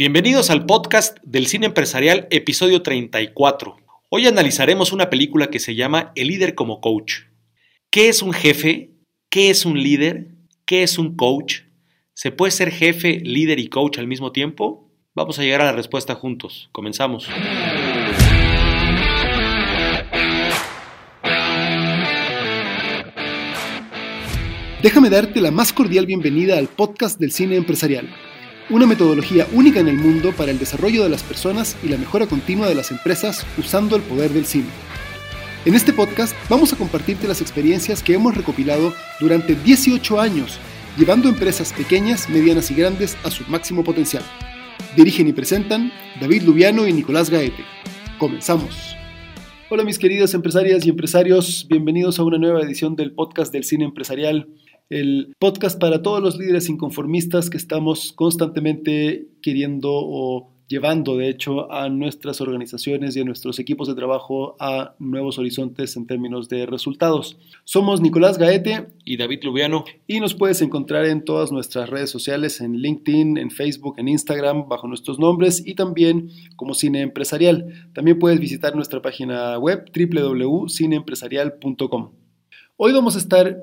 Bienvenidos al podcast del cine empresarial, episodio 34. Hoy analizaremos una película que se llama El líder como coach. ¿Qué es un jefe? ¿Qué es un líder? ¿Qué es un coach? ¿Se puede ser jefe, líder y coach al mismo tiempo? Vamos a llegar a la respuesta juntos. Comenzamos. Déjame darte la más cordial bienvenida al podcast del cine empresarial, una metodología única en el mundo para el desarrollo de las personas y la mejora continua de las empresas usando el poder del cine. En este podcast vamos a compartirte las experiencias que hemos recopilado durante 18 años, llevando empresas pequeñas, medianas y grandes a su máximo potencial. Dirigen y presentan David Lubiano y Nicolás Gaete. Comenzamos. Hola mis queridas empresarias y empresarios, bienvenidos a una nueva edición del podcast del cine empresarial el podcast para todos los líderes inconformistas que estamos constantemente queriendo o llevando, de hecho, a nuestras organizaciones y a nuestros equipos de trabajo a nuevos horizontes en términos de resultados. Somos Nicolás Gaete y David Lubiano y nos puedes encontrar en todas nuestras redes sociales, en LinkedIn, en Facebook, en Instagram, bajo nuestros nombres y también como Cine Empresarial. También puedes visitar nuestra página web www.cineempresarial.com. Hoy vamos a estar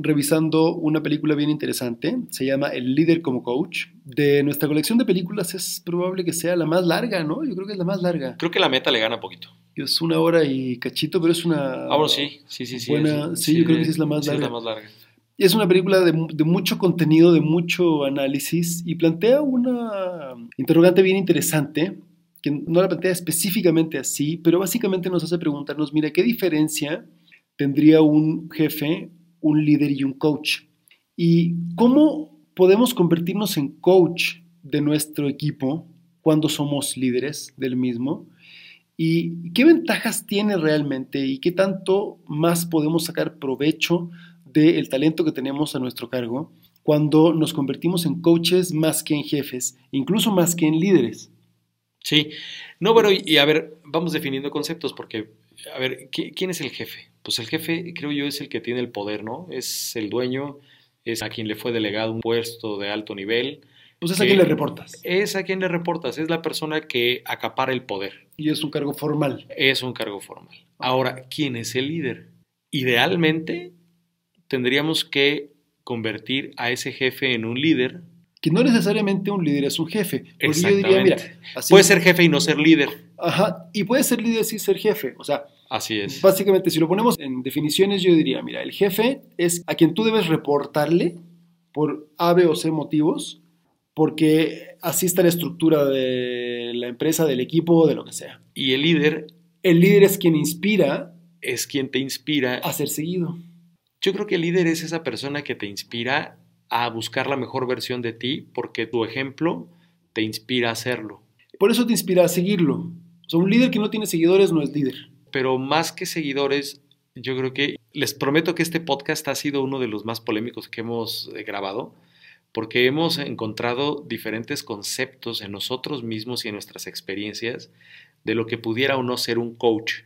revisando una película bien interesante, se llama El líder como coach. De nuestra colección de películas es probable que sea la más larga, ¿no? Yo creo que es la más larga. Creo que la meta le gana poquito. Es una hora y cachito, pero es una... Ah, bueno, sí, sí, sí. sí, buena, sí, yo creo que sí es la más larga. Es la más larga. Es una película de, de, mucho contenido, de mucho análisis y plantea una interrogante bien interesante, que no la plantea específicamente así, pero básicamente nos hace preguntarnos, mira, ¿qué diferencia tendría un jefe un líder y un coach. ¿Y cómo podemos convertirnos en coach de nuestro equipo cuando somos líderes del mismo? ¿Y qué ventajas tiene realmente y qué tanto más podemos sacar provecho del talento que tenemos a nuestro cargo cuando nos convertimos en coaches más que en jefes, incluso más que en líderes? Sí, no, bueno, y a ver, vamos definiendo conceptos porque, a ver, ¿quién es el jefe? pues el jefe creo yo es el que tiene el poder, ¿no? Es el dueño, es a quien le fue delegado un puesto de alto nivel. Pues es a quien le reportas. Es a quien le reportas, es la persona que acapara el poder. Y es un cargo formal. Es un cargo formal. Ahora, ¿quién es el líder? Idealmente, tendríamos que convertir a ese jefe en un líder. Que no necesariamente un líder es un jefe. Exactamente. puede ser jefe y no ser líder. Ajá, y puede ser líder sin ser jefe. O sea, Así es. Básicamente, si lo ponemos en definiciones, yo diría, mira, el jefe es a quien tú debes reportarle por A, B o C motivos, porque así está la estructura de la empresa, del equipo, de lo que sea. Y el líder. El líder es quien inspira. Es quien te inspira. A ser seguido. Yo creo que el líder es esa persona que te inspira a buscar la mejor versión de ti, porque tu ejemplo te inspira a hacerlo. Por eso te inspira a seguirlo. O sea, un líder que no tiene seguidores no es líder pero más que seguidores, yo creo que les prometo que este podcast ha sido uno de los más polémicos que hemos eh, grabado, porque hemos encontrado diferentes conceptos en nosotros mismos y en nuestras experiencias de lo que pudiera o no ser un coach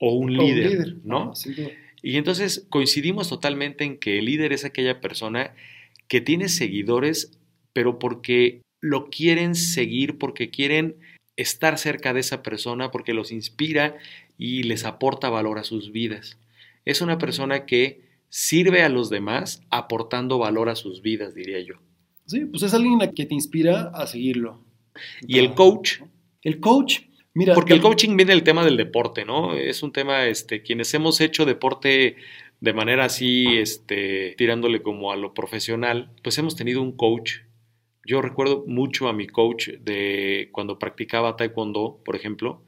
o un líder, ¿no? Ah, y entonces coincidimos totalmente en que el líder es aquella persona que tiene seguidores, pero porque lo quieren seguir, porque quieren estar cerca de esa persona, porque los inspira y les aporta valor a sus vidas. Es una persona que sirve a los demás aportando valor a sus vidas, diría yo. Sí, pues es alguien que te inspira a seguirlo. Y el coach. El coach, mira. Porque el coaching viene del tema del deporte, ¿no? Es un tema, este, quienes hemos hecho deporte de manera así, este, tirándole como a lo profesional, pues hemos tenido un coach. Yo recuerdo mucho a mi coach de cuando practicaba taekwondo, por ejemplo,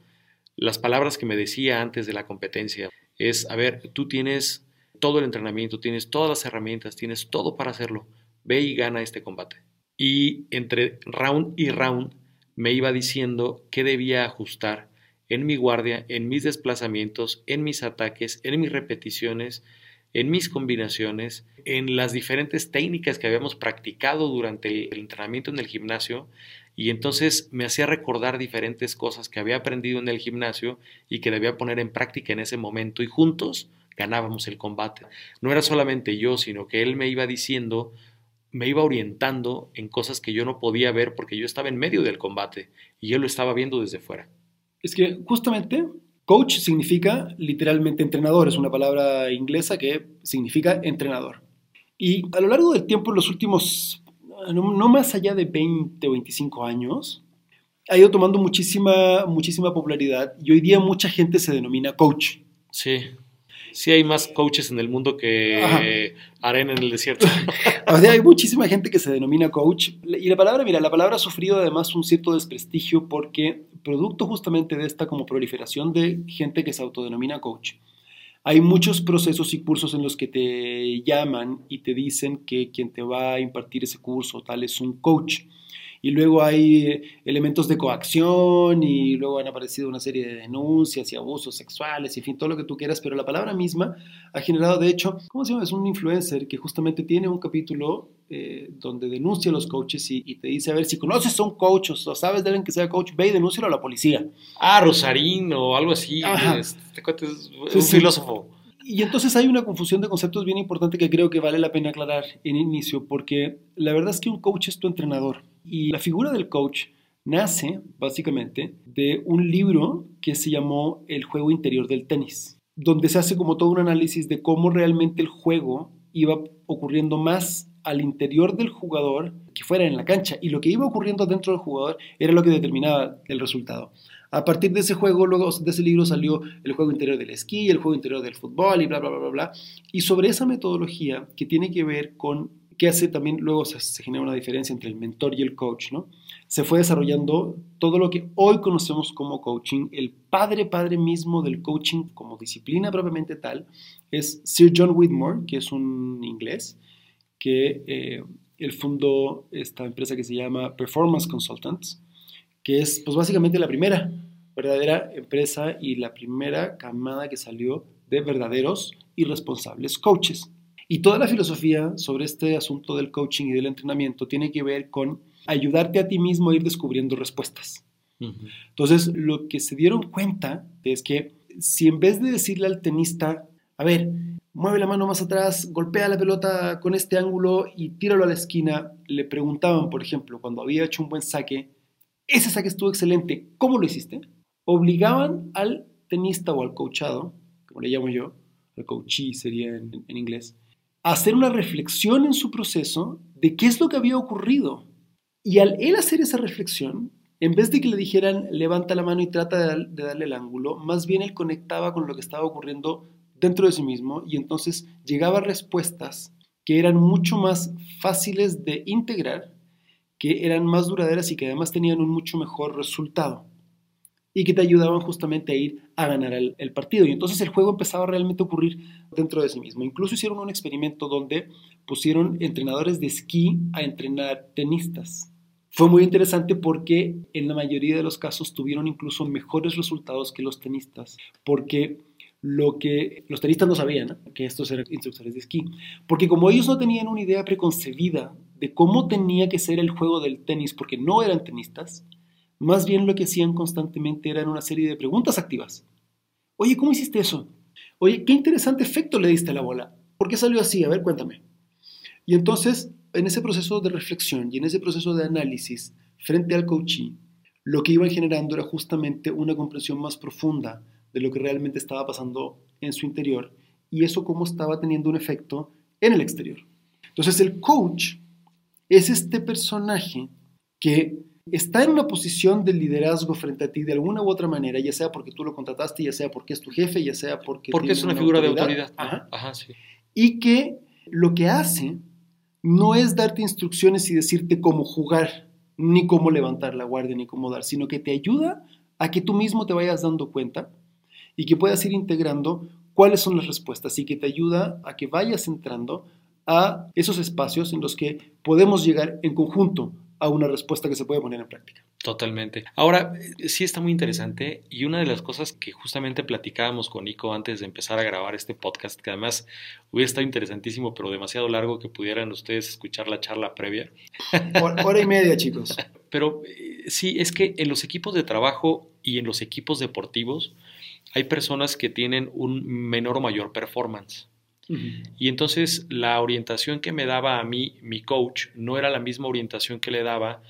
las palabras que me decía antes de la competencia es, a ver, tú tienes todo el entrenamiento, tienes todas las herramientas, tienes todo para hacerlo, ve y gana este combate. Y entre round y round me iba diciendo qué debía ajustar en mi guardia, en mis desplazamientos, en mis ataques, en mis repeticiones, en mis combinaciones, en las diferentes técnicas que habíamos practicado durante el entrenamiento en el gimnasio y entonces me hacía recordar diferentes cosas que había aprendido en el gimnasio y que debía poner en práctica en ese momento y juntos ganábamos el combate. No era solamente yo, sino que él me iba diciendo me iba orientando en cosas que yo no podía ver porque yo estaba en medio del combate y él lo estaba viendo desde fuera. Es que justamente coach significa literalmente entrenador, es una palabra inglesa que significa entrenador. Y a lo largo del tiempo, en los últimos, no, más allá de 20 o 25 años, ha ido tomando muchísima, muchísima popularidad y hoy día mucha gente se denomina coach. Sí. Sí hay más coaches en el mundo que arena en el desierto. o sea, hay muchísima gente que se denomina coach. Y la palabra, mira, la palabra ha sufrido además un cierto desprestigio porque producto justamente de esta como proliferación de gente que se autodenomina coach, hay muchos procesos y cursos en los que te llaman y te dicen que quien te va a impartir ese curso tal es un coach y luego hay elementos de coacción y luego han aparecido una serie de denuncias y abusos sexuales y en fin, todo lo que tú quieras, pero la palabra misma ha generado, de hecho, ¿cómo se llama? Es un influencer que justamente tiene un capítulo eh, donde denuncia a los coaches y, te dice, a ver, si conoces a un coach o sabes de alguien que sea coach, ve y denúncialo a la policía. Ah, Rosarín o algo así. Este, es un filósofo. Y entonces hay una confusión de conceptos bien importante que creo que vale la pena aclarar en inicio, porque la verdad es que un coach es tu entrenador. Y la figura del coach nace básicamente de un libro que se llamó El juego interior del tenis, donde se hace como todo un análisis de cómo realmente el juego iba ocurriendo más al interior del jugador que fuera en la cancha y lo que iba ocurriendo dentro del jugador era lo que determinaba el resultado. A partir de ese juego, luego de ese libro salió el juego interior del esquí, el juego interior del fútbol y bla, bla, bla, bla, bla. Y sobre esa metodología que tiene que ver con que hace también, luego se, genera una diferencia entre el mentor y el coach, ¿no? Se fue desarrollando todo lo que hoy conocemos como coaching. El padre, padre mismo del coaching como disciplina propiamente tal es Sir John Whitmore, que es un inglés, que eh, fundó esta empresa que se llama Performance Consultants, que es pues básicamente la primera verdadera empresa y la primera camada que salió de verdaderos y responsables coaches. Y toda la filosofía sobre este asunto del coaching y del entrenamiento tiene que ver con ayudarte a ti mismo a ir descubriendo respuestas. Entonces, lo que se dieron cuenta es que si en vez de decirle al tenista, a ver, mueve la mano más atrás, golpea la pelota con este ángulo y tíralo a la esquina, le preguntaban, por ejemplo, cuando había hecho un buen saque, ese saque estuvo excelente, ¿cómo lo hiciste? Obligaban al tenista o al coachado, como le llamo yo, el coachee sería en inglés, hacer una reflexión en su proceso de qué es lo que había ocurrido. Y al él hacer esa reflexión, en vez de que le dijeran levanta la mano y trata de, darle el ángulo, más bien él conectaba con lo que estaba ocurriendo dentro de sí mismo y entonces llegaba a respuestas que eran mucho más fáciles de integrar, que eran más duraderas y que además tenían un mucho mejor resultado y que te ayudaban justamente a ir a ganar el, partido. Y entonces el juego empezaba realmente a ocurrir dentro de sí mismo. Incluso hicieron un experimento donde pusieron entrenadores de esquí a entrenar tenistas. Fue muy interesante porque en la mayoría de los casos tuvieron incluso mejores resultados que los tenistas, porque lo que los tenistas no sabían, que estos eran instructores de esquí, porque como ellos no tenían una idea preconcebida de cómo tenía que ser el juego del tenis, porque no eran tenistas, más bien lo que hacían constantemente eran una serie de preguntas activas. Oye, ¿cómo hiciste eso? Oye, qué interesante efecto le diste a la bola. ¿Por qué salió así? A ver, cuéntame. Y entonces, en ese proceso de reflexión y en ese proceso de análisis frente al coaching, lo que iban generando era justamente una comprensión más profunda de lo que realmente estaba pasando en su interior y eso cómo estaba teniendo un efecto en el exterior. Entonces el coach es este personaje que está en una posición de liderazgo frente a ti de alguna u otra manera, ya sea porque tú lo contrataste, ya sea porque es tu jefe, ya sea porque... Porque es una, figura de autoridad. Ajá. sí. Y que lo que hace no es darte instrucciones y decirte cómo jugar, ni cómo levantar la guardia, ni cómo dar, sino que te ayuda a que tú mismo te vayas dando cuenta y que puedas ir integrando cuáles son las respuestas y que te ayuda a que vayas entrando a esos espacios en los que podemos llegar en conjunto a una respuesta que se puede poner en práctica. Totalmente. Ahora, sí está muy interesante y una de las cosas que justamente platicábamos con Nico antes de empezar a grabar este podcast, que además hubiera estado interesantísimo, pero demasiado largo que pudieran ustedes escuchar la charla previa. Hora y media, chicos. Pero eh, sí, es que en los equipos de trabajo y en los equipos deportivos hay personas que tienen un menor o mayor performance. Y entonces la orientación que me daba a mí mi coach no era la misma orientación que le daba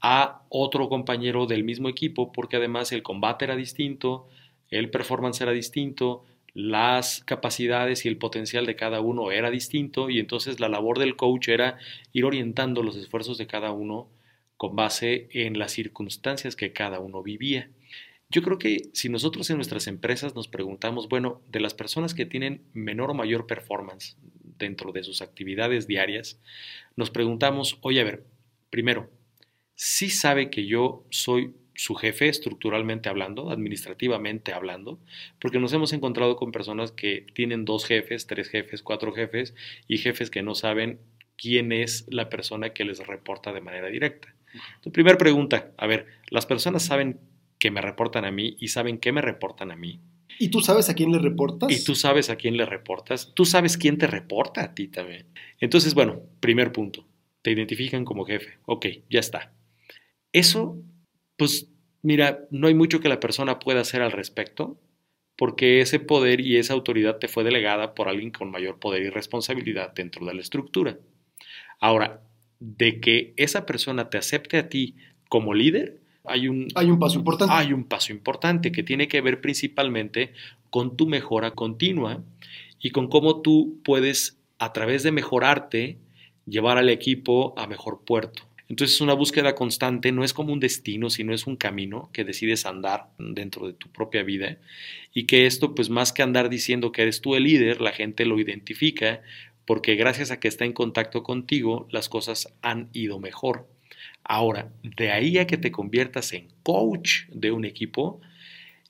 a otro compañero del mismo equipo, porque además el combate era distinto, el performance era distinto, las capacidades y el potencial de cada uno era distinto y entonces la labor del coach era ir orientando los esfuerzos de cada uno con base en las circunstancias que cada uno vivía. Yo creo que si nosotros en nuestras empresas nos preguntamos, bueno, de las personas que tienen menor o mayor performance dentro de sus actividades diarias, nos preguntamos, oye, a ver, primero, ¿sí sabe que yo soy su jefe estructuralmente hablando, administrativamente hablando, porque nos hemos encontrado con personas que tienen dos jefes, tres jefes, cuatro jefes y jefes que no saben quién es la persona que les reporta de manera directa. Tu primera pregunta, a ver, ¿las personas saben que me reportan a mí y saben qué me reportan a mí? ¿Y tú sabes a quién le reportas? Y tú sabes a quién le reportas. Tú sabes quién te reporta a ti también. Entonces, bueno, primer punto. Te identifican como jefe. Ok, ya está. Eso pues mira, no hay mucho que la persona pueda hacer al respecto, porque ese poder y esa autoridad te fue delegada por alguien con mayor poder y responsabilidad dentro de la estructura. Ahora, de que esa persona te acepte a ti como líder, hay un, hay un paso importante. Hay un paso importante que tiene que ver principalmente con tu mejora continua y con cómo tú puedes, a través de mejorarte, llevar al equipo a mejor puerto. Entonces es una búsqueda constante, no es como un destino, sino es un camino que decides andar dentro de tu propia vida y que esto pues más que andar diciendo que eres tú el líder, la gente lo identifica porque gracias a que está en contacto contigo las cosas han ido mejor. Ahora, de ahí a que te conviertas en coach de un equipo,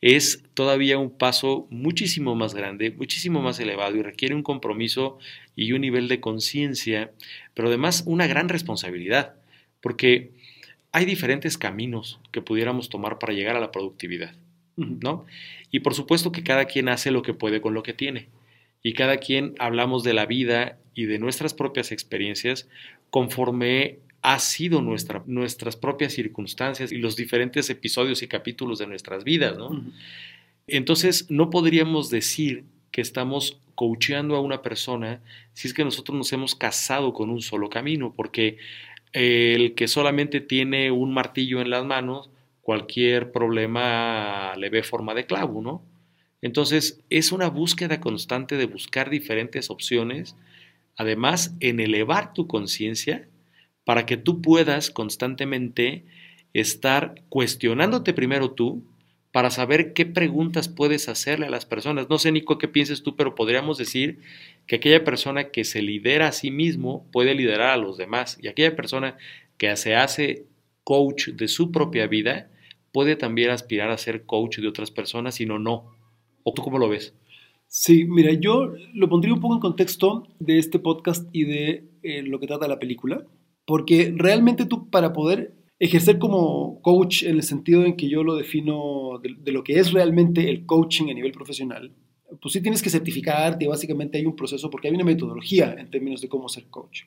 es todavía un paso muchísimo más grande, muchísimo más elevado y requiere un compromiso y un nivel de conciencia, pero además una gran responsabilidad porque hay diferentes caminos que pudiéramos tomar para llegar a la productividad, ¿no? Y por supuesto que cada quien hace lo que puede con lo que tiene. Y cada quien hablamos de la vida y de nuestras propias experiencias conforme ha sido nuestra, nuestras propias circunstancias y los diferentes episodios y capítulos de nuestras vidas, ¿no? Entonces, no podríamos decir que estamos coacheando a una persona si es que nosotros nos hemos casado con un solo camino, porque el que solamente tiene un martillo en las manos, cualquier problema le ve forma de clavo, ¿no? Entonces, es una búsqueda constante de buscar diferentes opciones, además en elevar tu conciencia para que tú puedas constantemente estar cuestionándote primero tú para saber qué preguntas puedes hacerle a las personas. No sé, Nico, qué pienses tú, pero podríamos decir que aquella persona que se lidera a sí mismo puede liderar a los demás y aquella persona que se hace coach de su propia vida puede también aspirar a ser coach de otras personas, sino no. ¿O tú cómo lo ves? Sí, mira, yo lo pondría un poco en contexto de este podcast y de eh, lo que trata la película, porque realmente tú para poder ejercer como coach en el sentido en que yo lo defino de, lo que es realmente el coaching a nivel profesional, pues sí tienes que certificarte básicamente hay un proceso porque hay una metodología en términos de cómo ser coach.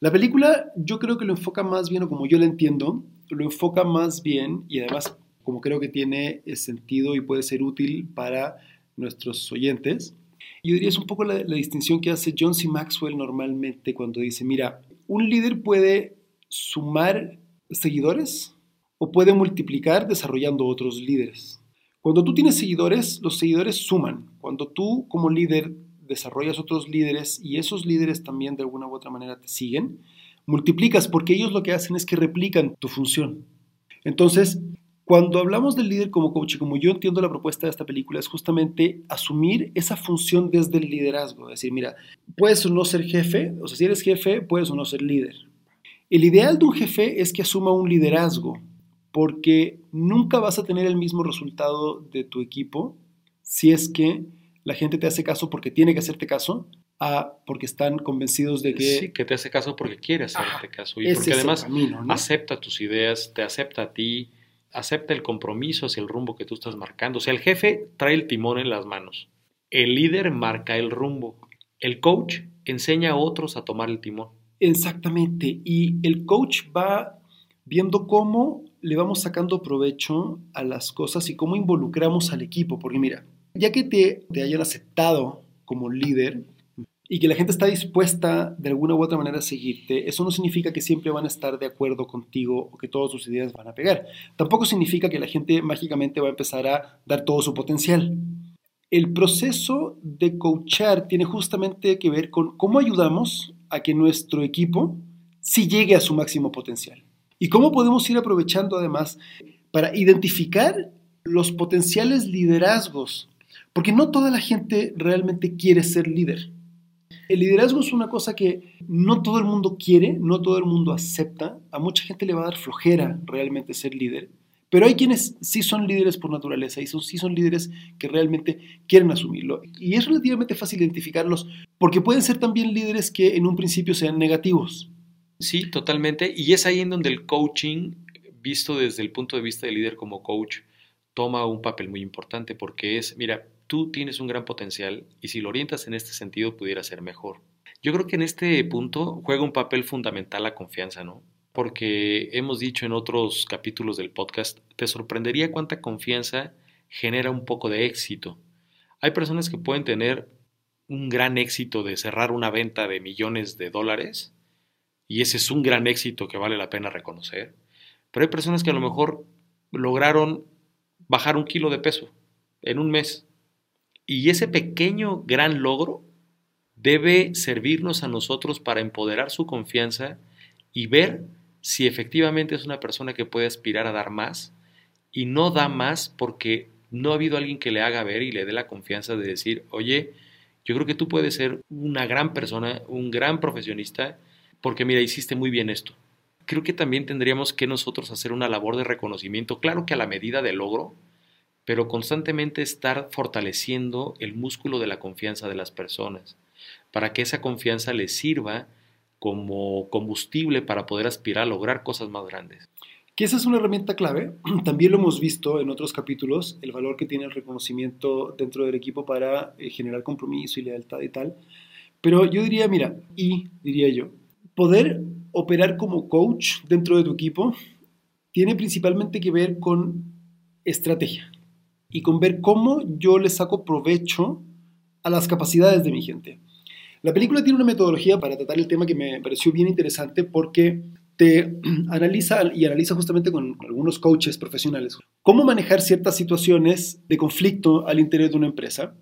La película yo creo que lo enfoca más bien, o como yo lo entiendo, lo enfoca más bien y además como creo que tiene sentido y puede ser útil para nuestros oyentes. Yo diría es un poco la, la distinción que hace John C. Maxwell normalmente cuando dice, mira, un líder puede sumar seguidores o puede multiplicar desarrollando otros líderes. Cuando tú tienes seguidores, los seguidores suman. Cuando tú como líder desarrollas otros líderes y esos líderes también de alguna u otra manera te siguen, multiplicas porque ellos lo que hacen es que replican tu función. Entonces, cuando hablamos del líder como coach, como yo entiendo la propuesta de esta película, es justamente asumir esa función desde el liderazgo. Es decir, mira, puedes o no ser jefe, o sea, si eres jefe, puedes o no ser líder. El ideal de un jefe es que asuma un liderazgo, porque nunca vas a tener el mismo resultado de tu equipo si es que la gente te hace caso porque tiene que hacerte caso, a porque están convencidos de que... Sí, que te hace caso porque quiere hacerte caso y porque además acepta tus ideas, te acepta a ti, acepta el compromiso hacia el rumbo que tú estás marcando. O sea, el jefe trae el timón en las manos, el líder marca el rumbo, el coach enseña a otros a tomar el timón. Exactamente. Y el coach va viendo cómo le vamos sacando provecho a las cosas y cómo involucramos al equipo. Porque mira, ya que te, te hayan aceptado como líder, y que la gente está dispuesta de alguna u otra manera a seguirte, eso no significa que siempre van a estar de acuerdo contigo o que todas tus ideas van a pegar. Tampoco significa que la gente mágicamente va a empezar a dar todo su potencial. El proceso de coachar tiene justamente que ver con cómo ayudamos a que nuestro equipo sí llegue a su máximo potencial. Y cómo podemos ir aprovechando además para identificar los potenciales liderazgos, porque no toda la gente realmente quiere ser líder. El liderazgo es una cosa que no todo el mundo quiere, no todo el mundo acepta. A mucha gente le va a dar flojera realmente ser líder. Pero hay quienes sí son líderes por naturaleza y son, sí son líderes que realmente quieren asumirlo. Y es relativamente fácil identificarlos porque pueden ser también líderes que en un principio sean negativos. Sí, totalmente. Y es ahí en donde el coaching, visto desde el punto de vista del líder como coach, toma un papel muy importante porque es, mira, tú tienes un gran potencial y si lo orientas en este sentido pudiera ser mejor. Yo creo que en este punto juega un papel fundamental la confianza, ¿no? Porque hemos dicho en otros capítulos del podcast, te sorprendería cuánta confianza genera un poco de éxito. Hay personas que pueden tener un gran éxito de cerrar una venta de millones de dólares y ese es un gran éxito que vale la pena reconocer. Pero hay personas que a lo mejor lograron bajar un kilo de peso en un mes y ese pequeño gran logro debe servirnos a nosotros para empoderar su confianza y ver si efectivamente es una persona que puede aspirar a dar más y no da más porque no ha habido alguien que le haga ver y le dé la confianza de decir, oye, yo creo que tú puedes ser una gran persona, un gran profesionista, porque mira, hiciste muy bien esto. Creo que también tendríamos que nosotros hacer una labor de reconocimiento, claro que a la medida del logro, pero constantemente estar fortaleciendo el músculo de la confianza de las personas, para que esa confianza les sirva como combustible para poder aspirar a lograr cosas más grandes. Que esa es una herramienta clave. También lo hemos visto en otros capítulos, el valor que tiene el reconocimiento dentro del equipo para eh, generar compromiso y lealtad y tal. Pero yo diría, mira, y diría yo, poder operar como coach dentro de tu equipo tiene principalmente que ver con estrategia y con ver cómo yo le saco provecho a las capacidades de mi gente. La película tiene una metodología para tratar el tema que me pareció bien interesante porque te analiza y analiza justamente con algunos coaches profesionales cómo manejar ciertas situaciones de conflicto al interior de una empresa.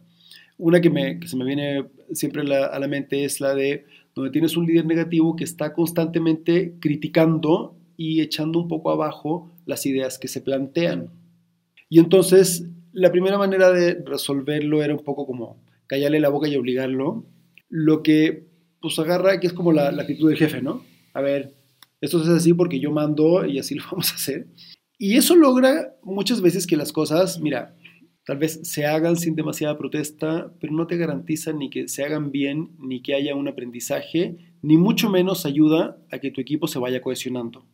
Una que, se me viene siempre a la mente es la de donde tienes un líder negativo que está constantemente criticando y echando un poco abajo las ideas que se plantean. Y entonces la primera manera de resolverlo era un poco como callarle la boca y obligarlo. Lo que pues agarra, que es como la, actitud del jefe, ¿no? A ver, esto es así porque yo mando y así lo vamos a hacer. Y eso logra muchas veces que las cosas, mira, tal vez se hagan sin demasiada protesta, pero no te garantiza ni que se hagan bien, ni que haya un aprendizaje, ni mucho menos ayuda a que tu equipo se vaya cohesionando,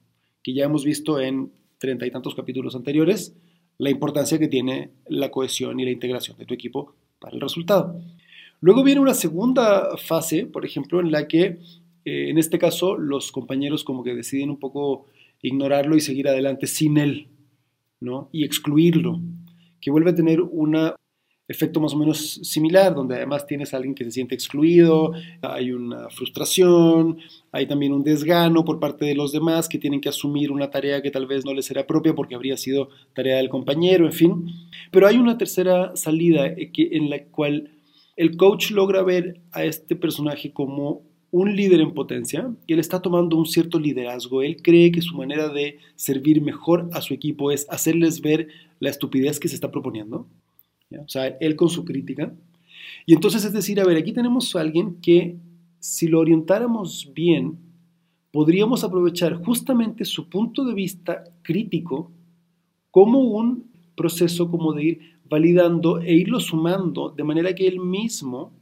que ya hemos visto en treinta y tantos capítulos anteriores, la importancia que tiene la cohesión y la integración de tu equipo para el resultado. Luego viene una segunda fase, por ejemplo, en la que eh, en este caso los compañeros como que deciden un poco ignorarlo y seguir adelante sin él, ¿no? Y excluirlo, que vuelve a tener una efecto más o menos similar, donde además tienes a alguien que se siente excluido, hay una frustración, hay también un desgano por parte de los demás que tienen que asumir una tarea que tal vez no les era propia porque habría sido tarea del compañero, en fin. Pero hay una tercera salida eh, en la cual el coach logra ver a este personaje como un líder en potencia y él está tomando un cierto liderazgo. Él cree que su manera de servir mejor a su equipo es hacerles ver la estupidez que se está proponiendo o sea, él con su crítica. Y entonces es decir, a ver, aquí tenemos a alguien que si lo orientáramos bien, podríamos aprovechar justamente su punto de vista crítico como un proceso como de ir validando e irlo sumando de manera que él mismo,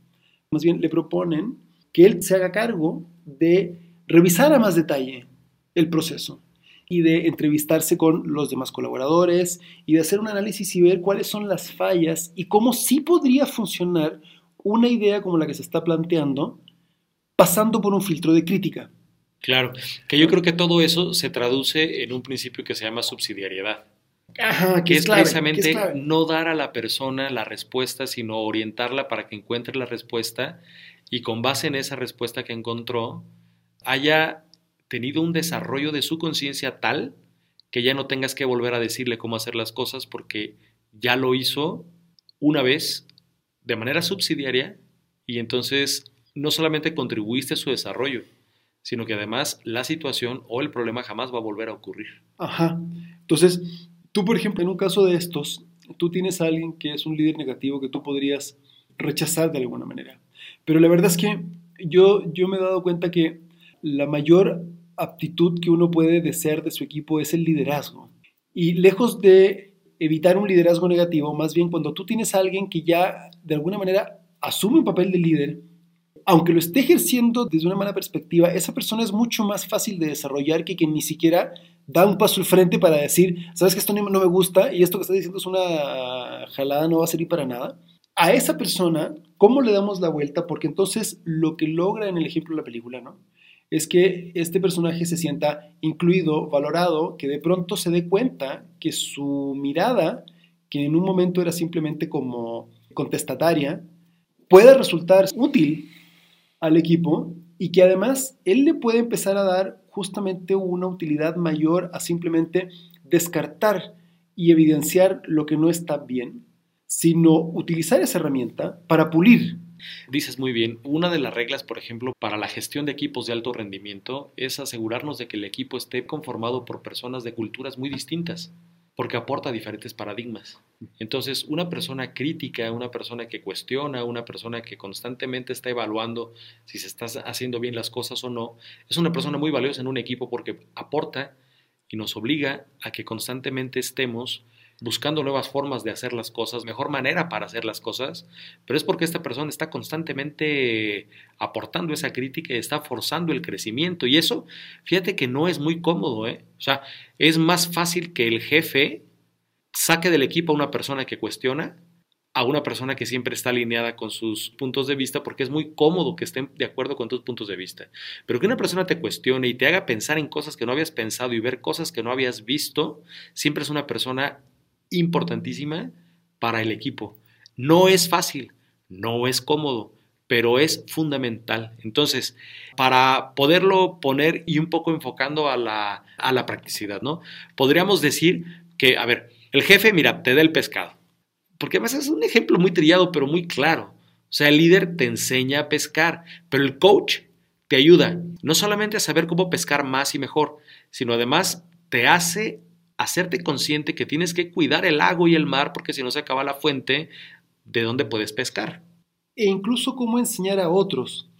más bien le proponen que él se haga cargo de revisar a más detalle el proceso y de entrevistarse con los demás colaboradores y de hacer un análisis y ver cuáles son las fallas y cómo sí podría funcionar una idea como la que se está planteando pasando por un filtro de crítica. Claro, que yo creo que todo eso se traduce en un principio que se llama subsidiariedad. Ajá, que, es, precisamente no dar a la persona la respuesta, sino orientarla para que encuentre la respuesta y con base en esa respuesta que encontró, haya tenido un desarrollo de su conciencia tal que ya no tengas que volver a decirle cómo hacer las cosas porque ya lo hizo una vez de manera subsidiaria y entonces no solamente contribuiste a su desarrollo, sino que además la situación o el problema jamás va a volver a ocurrir. Ajá. Entonces, tú, por ejemplo, en un caso de estos, tú tienes a alguien que es un líder negativo que tú podrías rechazar de alguna manera. Pero la verdad es que yo, yo me he dado cuenta que la mayor aptitud que uno puede desear de su equipo es el liderazgo. Y lejos de evitar un liderazgo negativo, más bien cuando tú tienes a alguien que ya de alguna manera asume un papel de líder, aunque lo esté ejerciendo desde una mala perspectiva, esa persona es mucho más fácil de desarrollar que quien ni siquiera da un paso al frente para decir, sabes que esto no me gusta y esto que está diciendo es una jalada, no va a servir para nada. A esa persona, ¿cómo le damos la vuelta? Porque entonces lo que logra en el ejemplo de la película, ¿no? Es que este personaje se sienta incluido, valorado, que de pronto se dé cuenta que su mirada, que en un momento era simplemente como contestataria, puede resultar útil al equipo y que además él le puede empezar a dar justamente una utilidad mayor a simplemente descartar y evidenciar lo que no está bien, sino utilizar esa herramienta para pulir. Dices muy bien, una de las reglas, por ejemplo, para la gestión de equipos de alto rendimiento es asegurarnos de que el equipo esté conformado por personas de culturas muy distintas porque aporta diferentes paradigmas. Entonces, una persona crítica, una persona que cuestiona, una persona que constantemente está evaluando si se está haciendo bien las cosas o no, es una persona muy valiosa en un equipo porque aporta y nos obliga a que constantemente estemos buscando nuevas formas de hacer las cosas, mejor manera para hacer las cosas, pero es porque esta persona está constantemente aportando esa crítica y está forzando el crecimiento. Y eso, fíjate que no es muy cómodo, ¿eh? O sea, es más fácil que el jefe saque del equipo a una persona que cuestiona a una persona que siempre está alineada con sus puntos de vista porque es muy cómodo que estén de acuerdo con tus puntos de vista. Pero que una persona te cuestione y te haga pensar en cosas que no habías pensado y ver cosas que no habías visto, siempre es una persona importantísima para el equipo. No es fácil, no es cómodo, pero es fundamental. Entonces, para poderlo poner y un poco enfocando a la, a la practicidad, ¿no? Podríamos decir que, a ver, el jefe, mira, te da el pescado. Porque además es un ejemplo muy trillado, pero muy claro. O sea, el líder te enseña a pescar, pero el coach te ayuda no solamente a saber cómo pescar más y mejor, sino además te hace hacerte consciente que tienes que cuidar el lago y el mar porque si no se acaba la fuente de donde puedes pescar. E incluso cómo enseñar a otros.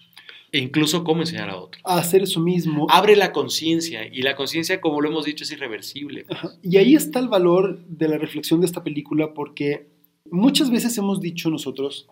E incluso cómo enseñar a otros. A hacer eso mismo. Abre la conciencia y la conciencia, como lo hemos dicho, es irreversible. Y ahí está el valor de la reflexión de esta película porque muchas veces hemos dicho nosotros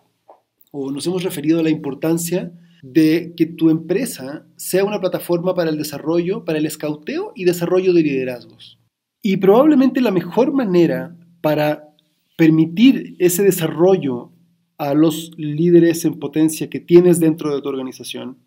o nos hemos referido a la importancia de que tu empresa sea una plataforma para el desarrollo, para el escauteo y desarrollo de liderazgos. Y probablemente la mejor manera para permitir ese desarrollo a los líderes en potencia que tienes dentro de tu organización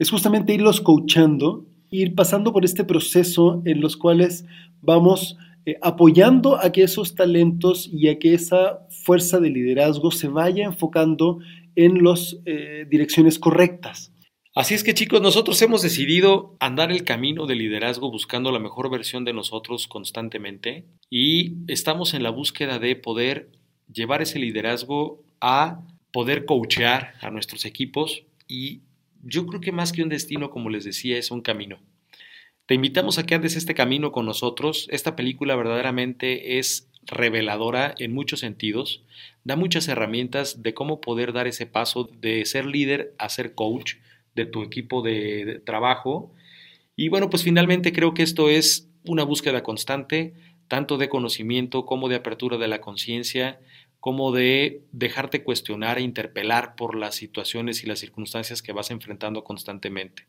es justamente irlos coachando, ir pasando por este proceso en los cuales vamos eh, apoyando a que esos talentos y a que esa fuerza de liderazgo se vaya enfocando en las eh, direcciones correctas. Así es que chicos, nosotros hemos decidido andar el camino del liderazgo buscando la mejor versión de nosotros constantemente y estamos en la búsqueda de poder llevar ese liderazgo a poder coachear a nuestros equipos y yo creo que más que un destino, como les decía, es un camino. Te invitamos a que andes este camino con nosotros. Esta película verdaderamente es reveladora en muchos sentidos, da muchas herramientas de cómo poder dar ese paso de ser líder a ser coach de tu equipo de, trabajo. Y bueno, pues finalmente creo que esto es una búsqueda constante, tanto de conocimiento como de apertura de la conciencia, como de dejarte cuestionar e interpelar por las situaciones y las circunstancias que vas enfrentando constantemente.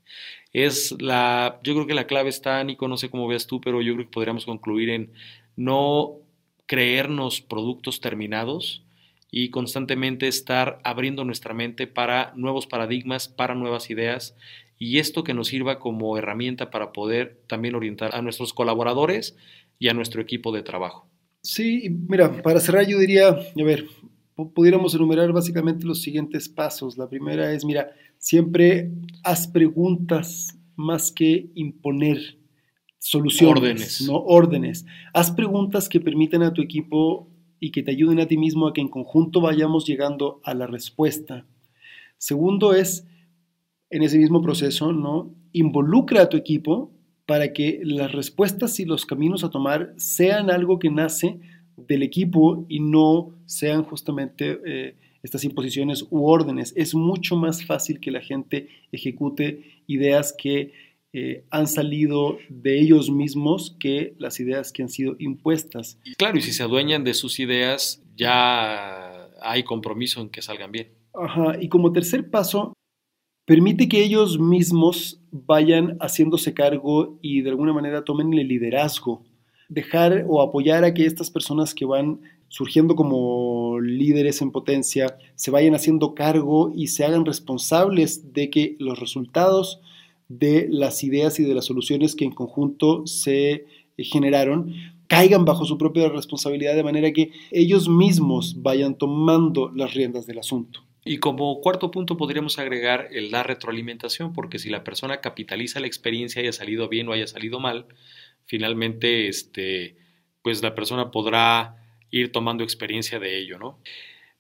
Es la, yo creo que la clave está, Nico, no sé cómo veas tú, pero yo creo que podríamos concluir en no creernos productos terminados, y constantemente estar abriendo nuestra mente para nuevos paradigmas, para nuevas ideas y esto que nos sirva como herramienta para poder también orientar a nuestros colaboradores y a nuestro equipo de trabajo. Sí, mira, para cerrar yo diría, a ver, pudiéramos enumerar básicamente los siguientes pasos. La primera es, mira, siempre haz preguntas más que imponer soluciones, órdenes. no órdenes. Haz preguntas que permitan a tu equipo y que te ayuden a ti mismo a que en conjunto vayamos llegando a la respuesta. Segundo es, en ese mismo proceso, ¿no? Involucra a tu equipo para que las respuestas y los caminos a tomar sean algo que nace del equipo y no sean justamente eh, estas imposiciones u órdenes. Es mucho más fácil que la gente ejecute ideas que eh, han salido de ellos mismos que las ideas que han sido impuestas. Claro, y si se adueñan de sus ideas, ya hay compromiso en que salgan bien. Ajá, y como tercer paso, permite que ellos mismos vayan haciéndose cargo y de alguna manera tomen el liderazgo. Dejar o apoyar a que estas personas que van surgiendo como líderes en potencia se vayan haciendo cargo y se hagan responsables de que los resultados de las ideas y de las soluciones que en conjunto se generaron caigan bajo su propia responsabilidad de manera que ellos mismos vayan tomando las riendas del asunto. Y como cuarto punto podríamos agregar dar retroalimentación, porque si la persona capitaliza la experiencia, haya salido bien o haya salido mal, finalmente este, pues la persona podrá ir tomando experiencia de ello, ¿no?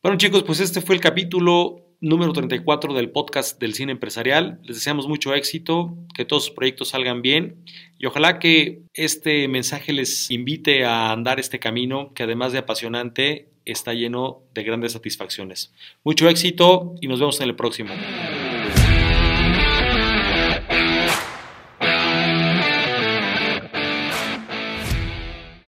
Bueno chicos, pues este fue el capítulo número 34 del podcast del cine empresarial. Les deseamos mucho éxito, que todos sus proyectos salgan bien y ojalá que este mensaje les invite a andar este camino que además de apasionante está lleno de grandes satisfacciones. Mucho éxito y nos vemos en el próximo.